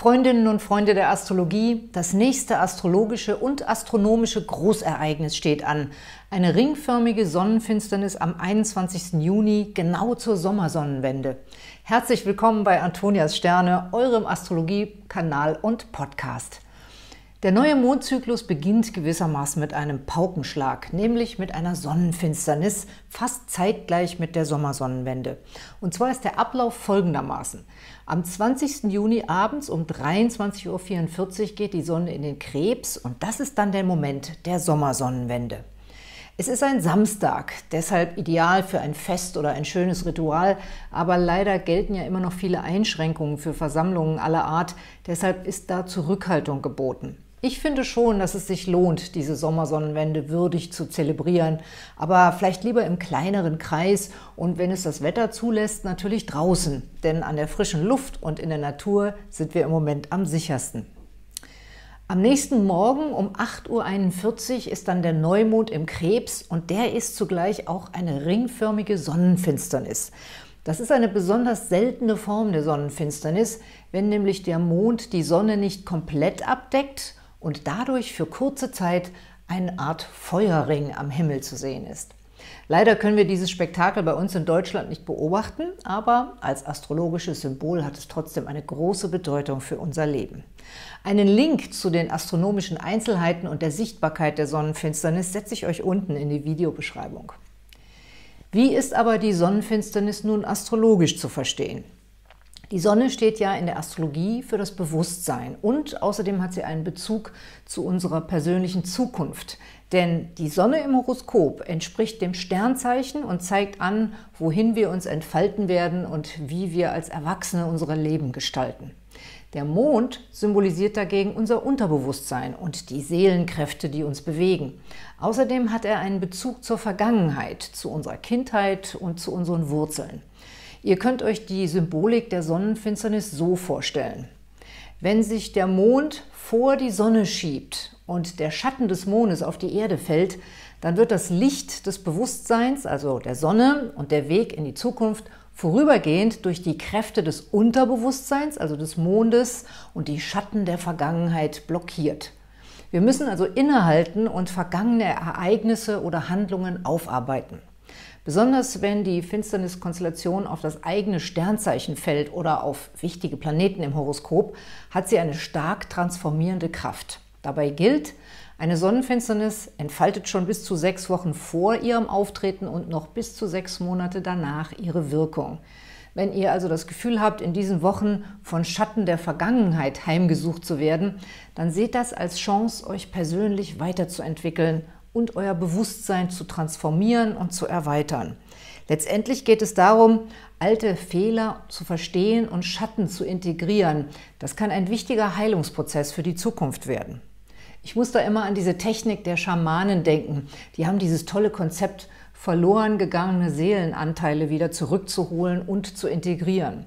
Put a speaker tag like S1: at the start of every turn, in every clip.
S1: Freundinnen und Freunde der Astrologie, das nächste astrologische und astronomische Großereignis steht an. Eine ringförmige Sonnenfinsternis am 21. Juni, genau zur Sommersonnenwende. Herzlich willkommen bei Antonias Sterne, eurem Astrologie-Kanal und Podcast. Der neue Mondzyklus beginnt gewissermaßen mit einem Paukenschlag, nämlich mit einer Sonnenfinsternis, fast zeitgleich mit der Sommersonnenwende. Und zwar ist der Ablauf folgendermaßen. Am 20. Juni abends um 23.44 Uhr geht die Sonne in den Krebs und das ist dann der Moment der Sommersonnenwende. Es ist ein Samstag, deshalb ideal für ein Fest oder ein schönes Ritual, aber leider gelten ja immer noch viele Einschränkungen für Versammlungen aller Art, deshalb ist da Zurückhaltung geboten. Ich finde schon, dass es sich lohnt, diese Sommersonnenwende würdig zu zelebrieren, aber vielleicht lieber im kleineren Kreis und wenn es das Wetter zulässt, natürlich draußen, denn an der frischen Luft und in der Natur sind wir im Moment am sichersten. Am nächsten Morgen um 8.41 Uhr ist dann der Neumond im Krebs und der ist zugleich auch eine ringförmige Sonnenfinsternis. Das ist eine besonders seltene Form der Sonnenfinsternis, wenn nämlich der Mond die Sonne nicht komplett abdeckt und dadurch für kurze Zeit eine Art Feuerring am Himmel zu sehen ist. Leider können wir dieses Spektakel bei uns in Deutschland nicht beobachten, aber als astrologisches Symbol hat es trotzdem eine große Bedeutung für unser Leben. Einen Link zu den astronomischen Einzelheiten und der Sichtbarkeit der Sonnenfinsternis setze ich euch unten in die Videobeschreibung. Wie ist aber die Sonnenfinsternis nun astrologisch zu verstehen? Die Sonne steht ja in der Astrologie für das Bewusstsein und außerdem hat sie einen Bezug zu unserer persönlichen Zukunft. Denn die Sonne im Horoskop entspricht dem Sternzeichen und zeigt an, wohin wir uns entfalten werden und wie wir als Erwachsene unser Leben gestalten. Der Mond symbolisiert dagegen unser Unterbewusstsein und die Seelenkräfte, die uns bewegen. Außerdem hat er einen Bezug zur Vergangenheit, zu unserer Kindheit und zu unseren Wurzeln. Ihr könnt euch die Symbolik der Sonnenfinsternis so vorstellen. Wenn sich der Mond vor die Sonne schiebt und der Schatten des Mondes auf die Erde fällt, dann wird das Licht des Bewusstseins, also der Sonne und der Weg in die Zukunft, vorübergehend durch die Kräfte des Unterbewusstseins, also des Mondes und die Schatten der Vergangenheit blockiert. Wir müssen also innehalten und vergangene Ereignisse oder Handlungen aufarbeiten. Besonders wenn die Finsterniskonstellation auf das eigene Sternzeichen fällt oder auf wichtige Planeten im Horoskop, hat sie eine stark transformierende Kraft. Dabei gilt, eine Sonnenfinsternis entfaltet schon bis zu sechs Wochen vor ihrem Auftreten und noch bis zu sechs Monate danach ihre Wirkung. Wenn ihr also das Gefühl habt, in diesen Wochen von Schatten der Vergangenheit heimgesucht zu werden, dann seht das als Chance, euch persönlich weiterzuentwickeln und euer Bewusstsein zu transformieren und zu erweitern. Letztendlich geht es darum, alte Fehler zu verstehen und Schatten zu integrieren. Das kann ein wichtiger Heilungsprozess für die Zukunft werden. Ich muss da immer an diese Technik der Schamanen denken. Die haben dieses tolle Konzept, verloren gegangene Seelenanteile wieder zurückzuholen und zu integrieren.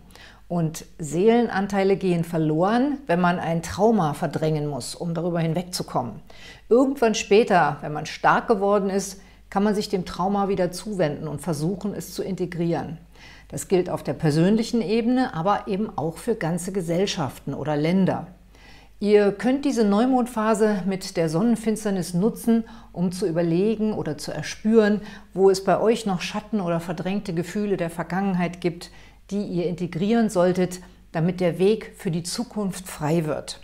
S1: Und Seelenanteile gehen verloren, wenn man ein Trauma verdrängen muss, um darüber hinwegzukommen. Irgendwann später, wenn man stark geworden ist, kann man sich dem Trauma wieder zuwenden und versuchen, es zu integrieren. Das gilt auf der persönlichen Ebene, aber eben auch für ganze Gesellschaften oder Länder. Ihr könnt diese Neumondphase mit der Sonnenfinsternis nutzen, um zu überlegen oder zu erspüren, wo es bei euch noch Schatten oder verdrängte Gefühle der Vergangenheit gibt, die ihr integrieren solltet, damit der Weg für die Zukunft frei wird.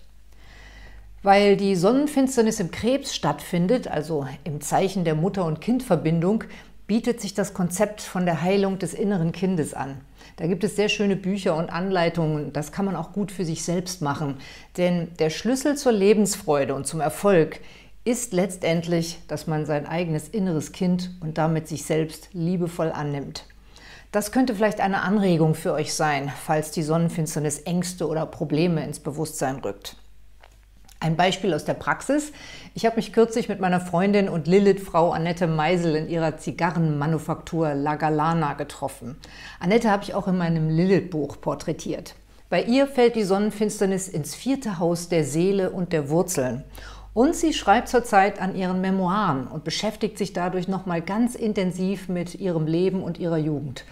S1: Weil die Sonnenfinsternis im Krebs stattfindet, also im Zeichen der Mutter- und Kindverbindung, bietet sich das Konzept von der Heilung des inneren Kindes an. Da gibt es sehr schöne Bücher und Anleitungen, das kann man auch gut für sich selbst machen. Denn der Schlüssel zur Lebensfreude und zum Erfolg ist letztendlich, dass man sein eigenes inneres Kind und damit sich selbst liebevoll annimmt. Das könnte vielleicht eine Anregung für euch sein, falls die Sonnenfinsternis Ängste oder Probleme ins Bewusstsein rückt. Ein Beispiel aus der Praxis. Ich habe mich kürzlich mit meiner Freundin und Lilith-Frau Annette Meisel in ihrer Zigarrenmanufaktur La Galana getroffen. Annette habe ich auch in meinem Lilith-Buch porträtiert. Bei ihr fällt die Sonnenfinsternis ins vierte Haus der Seele und der Wurzeln. Und sie schreibt zurzeit an ihren Memoiren und beschäftigt sich dadurch nochmal ganz intensiv mit ihrem Leben und ihrer Jugend.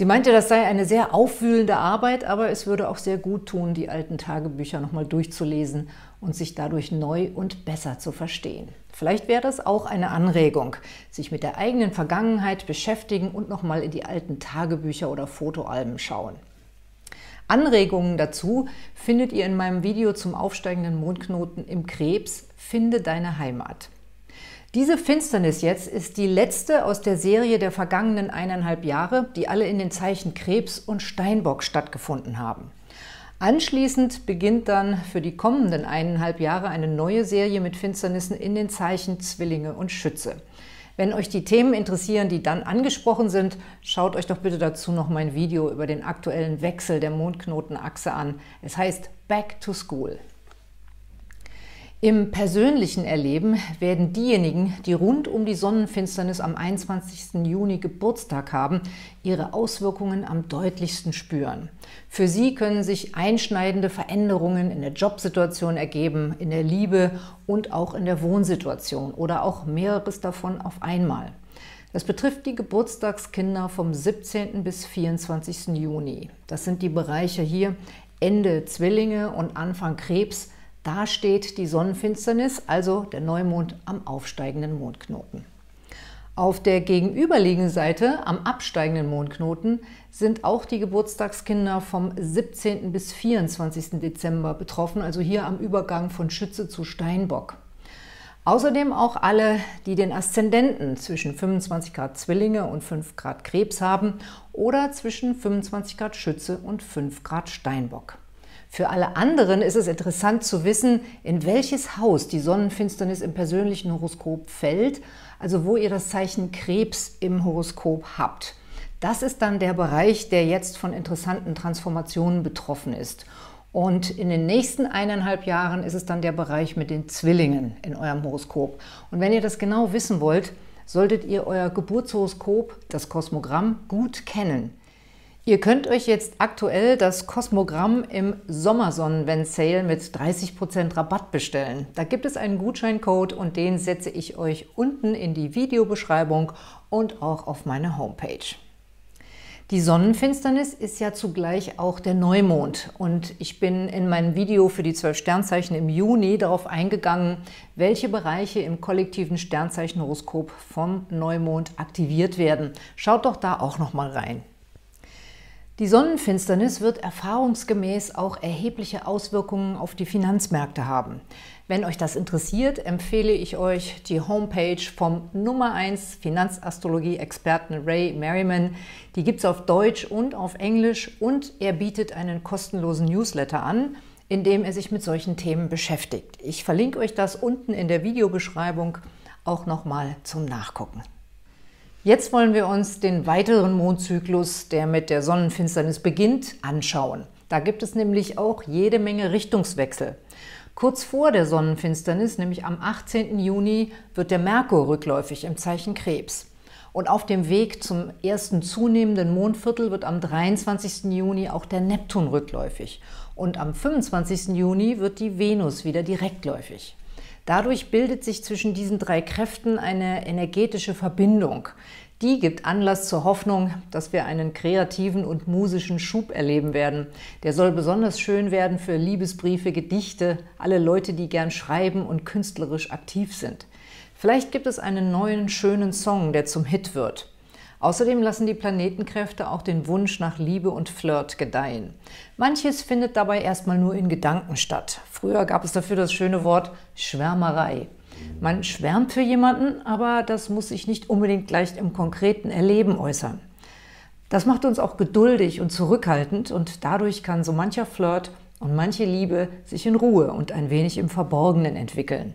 S1: Sie meinte, das sei eine sehr aufwühlende Arbeit, aber es würde auch sehr gut tun, die alten Tagebücher nochmal durchzulesen und sich dadurch neu und besser zu verstehen. Vielleicht wäre das auch eine Anregung, sich mit der eigenen Vergangenheit beschäftigen und nochmal in die alten Tagebücher oder Fotoalben schauen. Anregungen dazu findet ihr in meinem Video zum aufsteigenden Mondknoten im Krebs Finde deine Heimat. Diese Finsternis jetzt ist die letzte aus der Serie der vergangenen eineinhalb Jahre, die alle in den Zeichen Krebs und Steinbock stattgefunden haben. Anschließend beginnt dann für die kommenden eineinhalb Jahre eine neue Serie mit Finsternissen in den Zeichen Zwillinge und Schütze. Wenn euch die Themen interessieren, die dann angesprochen sind, schaut euch doch bitte dazu noch mein Video über den aktuellen Wechsel der Mondknotenachse an. Es heißt Back to School. Im persönlichen Erleben werden diejenigen, die rund um die Sonnenfinsternis am 21. Juni Geburtstag haben, ihre Auswirkungen am deutlichsten spüren. Für sie können sich einschneidende Veränderungen in der Jobsituation ergeben, in der Liebe und auch in der Wohnsituation oder auch mehreres davon auf einmal. Das betrifft die Geburtstagskinder vom 17. bis 24. Juni. Das sind die Bereiche hier Ende Zwillinge und Anfang Krebs, da steht die Sonnenfinsternis, also der Neumond am aufsteigenden Mondknoten. Auf der gegenüberliegenden Seite, am absteigenden Mondknoten, sind auch die Geburtstagskinder vom 17. bis 24. Dezember betroffen, also hier am Übergang von Schütze zu Steinbock. Außerdem auch alle, die den Aszendenten zwischen 25 Grad Zwillinge und 5 Grad Krebs haben oder zwischen 25 Grad Schütze und 5 Grad Steinbock. Für alle anderen ist es interessant zu wissen, in welches Haus die Sonnenfinsternis im persönlichen Horoskop fällt, also wo ihr das Zeichen Krebs im Horoskop habt. Das ist dann der Bereich, der jetzt von interessanten Transformationen betroffen ist. Und in den nächsten eineinhalb Jahren ist es dann der Bereich mit den Zwillingen in eurem Horoskop. Und wenn ihr das genau wissen wollt, solltet ihr euer Geburtshoroskop, das Kosmogramm, gut kennen. Ihr könnt euch jetzt aktuell das Kosmogramm im Sommersonnen-Sale mit 30% Rabatt bestellen. Da gibt es einen Gutscheincode und den setze ich euch unten in die Videobeschreibung und auch auf meine Homepage. Die Sonnenfinsternis ist ja zugleich auch der Neumond und ich bin in meinem Video für die zwölf Sternzeichen im Juni darauf eingegangen, welche Bereiche im kollektiven Sternzeichenhoroskop vom Neumond aktiviert werden. Schaut doch da auch noch mal rein. Die Sonnenfinsternis wird erfahrungsgemäß auch erhebliche Auswirkungen auf die Finanzmärkte haben. Wenn euch das interessiert, empfehle ich euch die Homepage vom Nummer 1 Finanzastrologie-Experten Ray Merriman. Die gibt es auf Deutsch und auf Englisch und er bietet einen kostenlosen Newsletter an, in dem er sich mit solchen Themen beschäftigt. Ich verlinke euch das unten in der Videobeschreibung auch nochmal zum Nachgucken. Jetzt wollen wir uns den weiteren Mondzyklus, der mit der Sonnenfinsternis beginnt, anschauen. Da gibt es nämlich auch jede Menge Richtungswechsel. Kurz vor der Sonnenfinsternis, nämlich am 18. Juni, wird der Merkur rückläufig im Zeichen Krebs. Und auf dem Weg zum ersten zunehmenden Mondviertel wird am 23. Juni auch der Neptun rückläufig. Und am 25. Juni wird die Venus wieder direktläufig. Dadurch bildet sich zwischen diesen drei Kräften eine energetische Verbindung. Die gibt Anlass zur Hoffnung, dass wir einen kreativen und musischen Schub erleben werden. Der soll besonders schön werden für Liebesbriefe, Gedichte, alle Leute, die gern schreiben und künstlerisch aktiv sind. Vielleicht gibt es einen neuen, schönen Song, der zum Hit wird. Außerdem lassen die Planetenkräfte auch den Wunsch nach Liebe und Flirt gedeihen. Manches findet dabei erstmal nur in Gedanken statt. Früher gab es dafür das schöne Wort Schwärmerei. Man schwärmt für jemanden, aber das muss sich nicht unbedingt gleich im konkreten Erleben äußern. Das macht uns auch geduldig und zurückhaltend und dadurch kann so mancher Flirt und manche Liebe sich in Ruhe und ein wenig im Verborgenen entwickeln.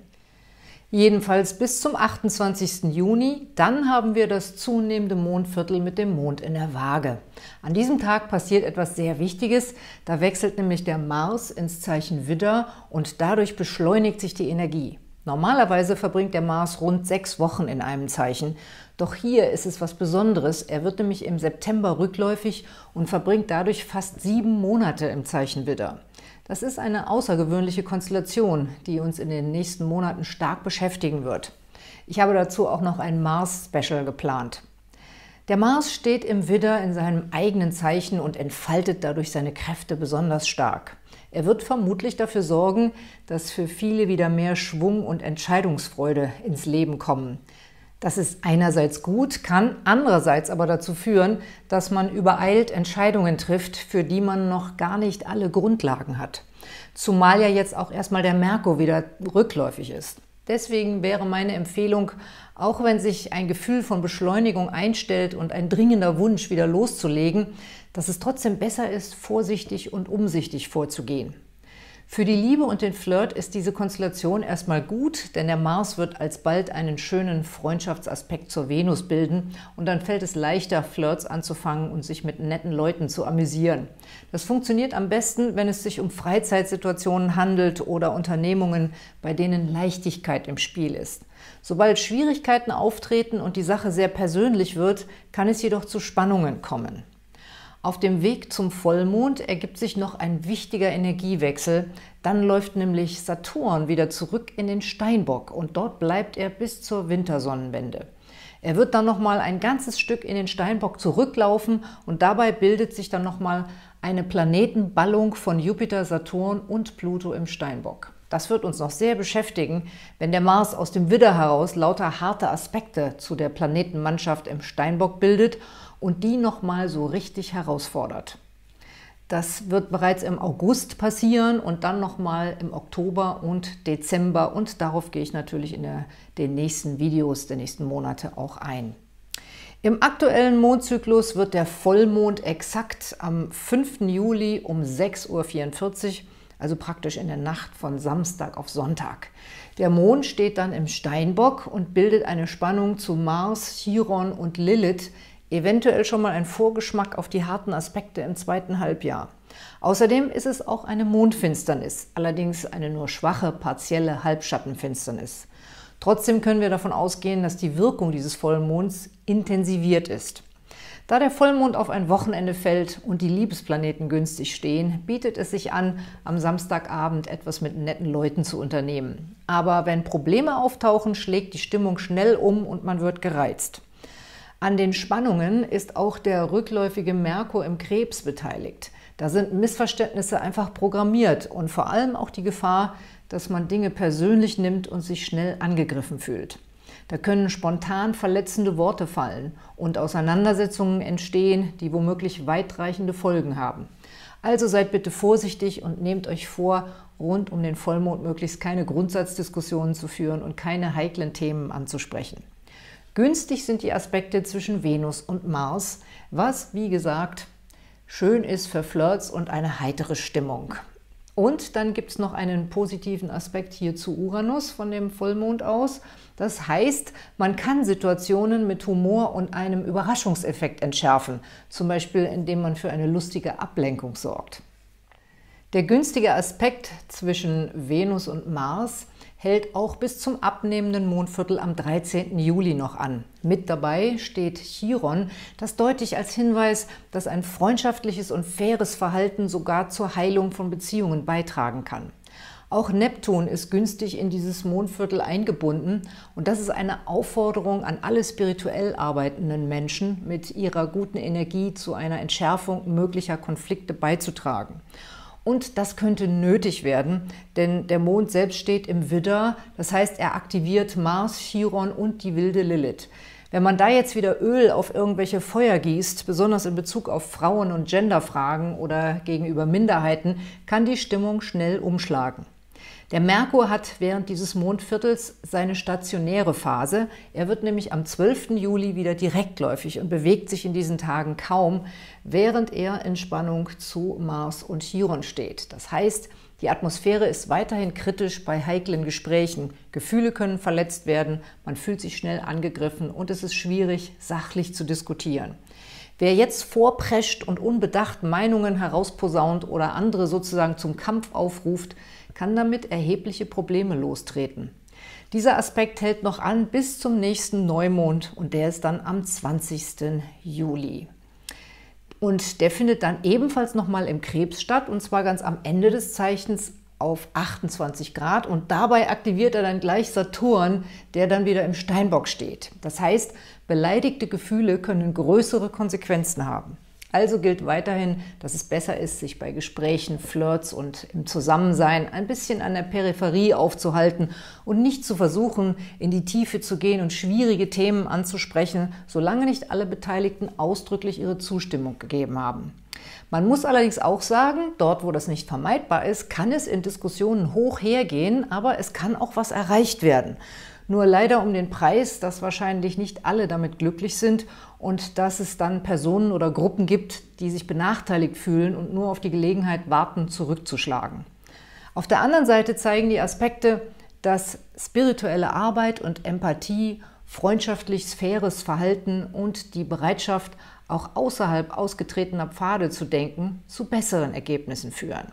S1: Jedenfalls bis zum 28. Juni, dann haben wir das zunehmende Mondviertel mit dem Mond in der Waage. An diesem Tag passiert etwas sehr Wichtiges, da wechselt nämlich der Mars ins Zeichen Widder und dadurch beschleunigt sich die Energie. Normalerweise verbringt der Mars rund sechs Wochen in einem Zeichen, doch hier ist es was Besonderes. Er wird nämlich im September rückläufig und verbringt dadurch fast sieben Monate im Zeichen Widder. Das ist eine außergewöhnliche Konstellation, die uns in den nächsten Monaten stark beschäftigen wird. Ich habe dazu auch noch ein Mars-Special geplant. Der Mars steht im Widder in seinem eigenen Zeichen und entfaltet dadurch seine Kräfte besonders stark. Er wird vermutlich dafür sorgen, dass für viele wieder mehr Schwung und Entscheidungsfreude ins Leben kommen. Das ist einerseits gut, kann andererseits aber dazu führen, dass man übereilt Entscheidungen trifft, für die man noch gar nicht alle Grundlagen hat. Zumal ja jetzt auch erstmal der Merkur wieder rückläufig ist. Deswegen wäre meine Empfehlung, auch wenn sich ein Gefühl von Beschleunigung einstellt und ein dringender Wunsch, wieder loszulegen, dass es trotzdem besser ist, vorsichtig und umsichtig vorzugehen. Für die Liebe und den Flirt ist diese Konstellation erstmal gut, denn der Mars wird alsbald einen schönen Freundschaftsaspekt zur Venus bilden und dann fällt es leichter, Flirts anzufangen und sich mit netten Leuten zu amüsieren. Das funktioniert am besten, wenn es sich um Freizeitsituationen handelt oder Unternehmungen, bei denen Leichtigkeit im Spiel ist. Sobald Schwierigkeiten auftreten und die Sache sehr persönlich wird, kann es jedoch zu Spannungen kommen. Auf dem Weg zum Vollmond ergibt sich noch ein wichtiger Energiewechsel. Dann läuft nämlich Saturn wieder zurück in den Steinbock und dort bleibt er bis zur Wintersonnenwende. Er wird dann nochmal ein ganzes Stück in den Steinbock zurücklaufen und dabei bildet sich dann nochmal eine Planetenballung von Jupiter, Saturn und Pluto im Steinbock. Das wird uns noch sehr beschäftigen, wenn der Mars aus dem Widder heraus lauter harte Aspekte zu der Planetenmannschaft im Steinbock bildet und die nochmal so richtig herausfordert. Das wird bereits im August passieren und dann nochmal im Oktober und Dezember und darauf gehe ich natürlich in der, den nächsten Videos der nächsten Monate auch ein. Im aktuellen Mondzyklus wird der Vollmond exakt am 5. Juli um 6.44 Uhr, also praktisch in der Nacht von Samstag auf Sonntag. Der Mond steht dann im Steinbock und bildet eine Spannung zu Mars, Chiron und Lilith eventuell schon mal ein Vorgeschmack auf die harten Aspekte im zweiten Halbjahr. Außerdem ist es auch eine Mondfinsternis, allerdings eine nur schwache, partielle Halbschattenfinsternis. Trotzdem können wir davon ausgehen, dass die Wirkung dieses Vollmonds intensiviert ist. Da der Vollmond auf ein Wochenende fällt und die Liebesplaneten günstig stehen, bietet es sich an, am Samstagabend etwas mit netten Leuten zu unternehmen. Aber wenn Probleme auftauchen, schlägt die Stimmung schnell um und man wird gereizt. An den Spannungen ist auch der rückläufige Merkur im Krebs beteiligt. Da sind Missverständnisse einfach programmiert und vor allem auch die Gefahr, dass man Dinge persönlich nimmt und sich schnell angegriffen fühlt. Da können spontan verletzende Worte fallen und Auseinandersetzungen entstehen, die womöglich weitreichende Folgen haben. Also seid bitte vorsichtig und nehmt euch vor, rund um den Vollmond möglichst keine Grundsatzdiskussionen zu führen und keine heiklen Themen anzusprechen. Günstig sind die Aspekte zwischen Venus und Mars, was, wie gesagt, schön ist für Flirts und eine heitere Stimmung. Und dann gibt es noch einen positiven Aspekt hier zu Uranus von dem Vollmond aus. Das heißt, man kann Situationen mit Humor und einem Überraschungseffekt entschärfen, zum Beispiel indem man für eine lustige Ablenkung sorgt. Der günstige Aspekt zwischen Venus und Mars hält auch bis zum abnehmenden Mondviertel am 13. Juli noch an. Mit dabei steht Chiron, das deutlich als Hinweis, dass ein freundschaftliches und faires Verhalten sogar zur Heilung von Beziehungen beitragen kann. Auch Neptun ist günstig in dieses Mondviertel eingebunden und das ist eine Aufforderung an alle spirituell arbeitenden Menschen, mit ihrer guten Energie zu einer Entschärfung möglicher Konflikte beizutragen. Und das könnte nötig werden, denn der Mond selbst steht im Widder, das heißt, er aktiviert Mars, Chiron und die wilde Lilith. Wenn man da jetzt wieder Öl auf irgendwelche Feuer gießt, besonders in Bezug auf Frauen- und Genderfragen oder gegenüber Minderheiten, kann die Stimmung schnell umschlagen. Der Merkur hat während dieses Mondviertels seine stationäre Phase. Er wird nämlich am 12. Juli wieder direktläufig und bewegt sich in diesen Tagen kaum, während er in Spannung zu Mars und Chiron steht. Das heißt, die Atmosphäre ist weiterhin kritisch bei heiklen Gesprächen. Gefühle können verletzt werden, man fühlt sich schnell angegriffen und es ist schwierig, sachlich zu diskutieren. Wer jetzt vorprescht und unbedacht Meinungen herausposaunt oder andere sozusagen zum Kampf aufruft, kann damit erhebliche Probleme lostreten. Dieser Aspekt hält noch an bis zum nächsten Neumond und der ist dann am 20. Juli. Und der findet dann ebenfalls nochmal im Krebs statt und zwar ganz am Ende des Zeichens auf 28 Grad und dabei aktiviert er dann gleich Saturn, der dann wieder im Steinbock steht. Das heißt, beleidigte Gefühle können größere Konsequenzen haben. Also gilt weiterhin, dass es besser ist, sich bei Gesprächen, Flirts und im Zusammensein ein bisschen an der Peripherie aufzuhalten und nicht zu versuchen, in die Tiefe zu gehen und schwierige Themen anzusprechen, solange nicht alle Beteiligten ausdrücklich ihre Zustimmung gegeben haben. Man muss allerdings auch sagen, dort wo das nicht vermeidbar ist, kann es in Diskussionen hoch hergehen, aber es kann auch was erreicht werden. Nur leider um den Preis, dass wahrscheinlich nicht alle damit glücklich sind und dass es dann Personen oder Gruppen gibt, die sich benachteiligt fühlen und nur auf die Gelegenheit warten, zurückzuschlagen. Auf der anderen Seite zeigen die Aspekte, dass spirituelle Arbeit und Empathie, freundschaftlich faires Verhalten und die Bereitschaft, auch außerhalb ausgetretener Pfade zu denken, zu besseren Ergebnissen führen.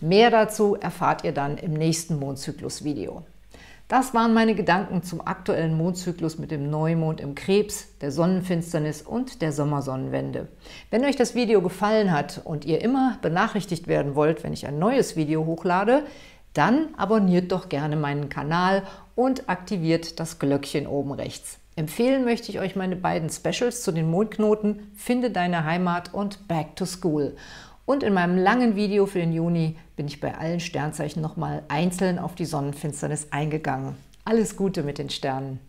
S1: Mehr dazu erfahrt ihr dann im nächsten Mondzyklus-Video. Das waren meine Gedanken zum aktuellen Mondzyklus mit dem Neumond im Krebs, der Sonnenfinsternis und der Sommersonnenwende. Wenn euch das Video gefallen hat und ihr immer benachrichtigt werden wollt, wenn ich ein neues Video hochlade, dann abonniert doch gerne meinen Kanal und aktiviert das Glöckchen oben rechts. Empfehlen möchte ich euch meine beiden Specials zu den Mondknoten Finde deine Heimat und Back to School. Und in meinem langen Video für den Juni bin ich bei allen Sternzeichen nochmal einzeln auf die Sonnenfinsternis eingegangen. Alles Gute mit den Sternen!